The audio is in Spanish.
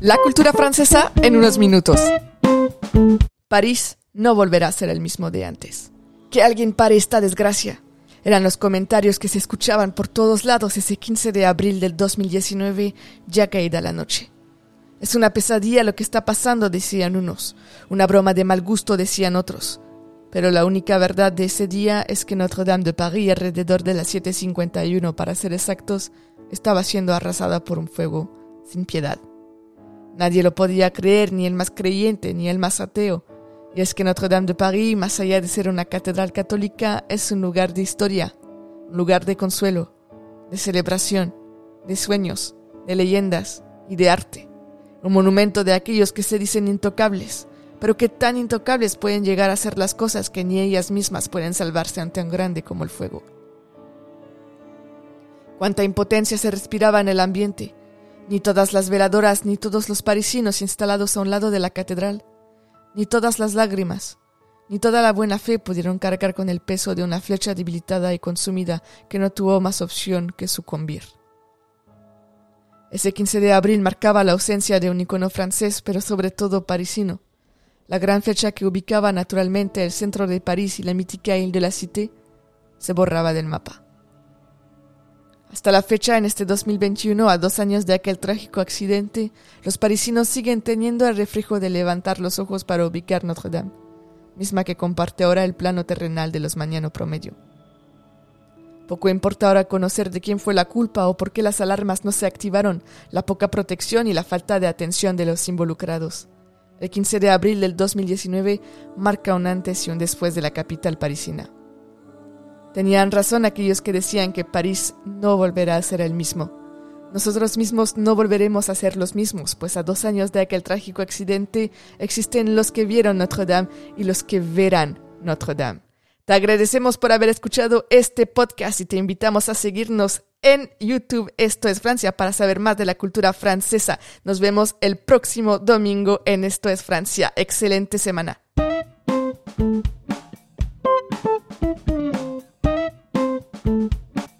La cultura francesa en unos minutos. París no volverá a ser el mismo de antes. Que alguien pare esta desgracia. Eran los comentarios que se escuchaban por todos lados ese 15 de abril del 2019, ya caída la noche. Es una pesadilla lo que está pasando, decían unos. Una broma de mal gusto, decían otros. Pero la única verdad de ese día es que Notre-Dame de París, alrededor de las 7.51 para ser exactos, estaba siendo arrasada por un fuego sin piedad. Nadie lo podía creer, ni el más creyente, ni el más ateo. Y es que Notre-Dame de París, más allá de ser una catedral católica, es un lugar de historia, un lugar de consuelo, de celebración, de sueños, de leyendas y de arte. Un monumento de aquellos que se dicen intocables, pero que tan intocables pueden llegar a ser las cosas que ni ellas mismas pueden salvarse ante un grande como el fuego. Cuánta impotencia se respiraba en el ambiente. Ni todas las veladoras, ni todos los parisinos instalados a un lado de la catedral, ni todas las lágrimas, ni toda la buena fe pudieron cargar con el peso de una flecha debilitada y consumida que no tuvo más opción que sucumbir. Ese 15 de abril marcaba la ausencia de un icono francés, pero sobre todo parisino. La gran flecha que ubicaba naturalmente el centro de París y la mítica Ile de la Cité se borraba del mapa. Hasta la fecha, en este 2021, a dos años de aquel trágico accidente, los parisinos siguen teniendo el reflejo de levantar los ojos para ubicar Notre Dame, misma que comparte ahora el plano terrenal de los mañanos promedio. Poco importa ahora conocer de quién fue la culpa o por qué las alarmas no se activaron, la poca protección y la falta de atención de los involucrados. El 15 de abril del 2019 marca un antes y un después de la capital parisina. Tenían razón aquellos que decían que París no volverá a ser el mismo. Nosotros mismos no volveremos a ser los mismos, pues a dos años de aquel trágico accidente existen los que vieron Notre Dame y los que verán Notre Dame. Te agradecemos por haber escuchado este podcast y te invitamos a seguirnos en YouTube. Esto es Francia para saber más de la cultura francesa. Nos vemos el próximo domingo en Esto es Francia. Excelente semana.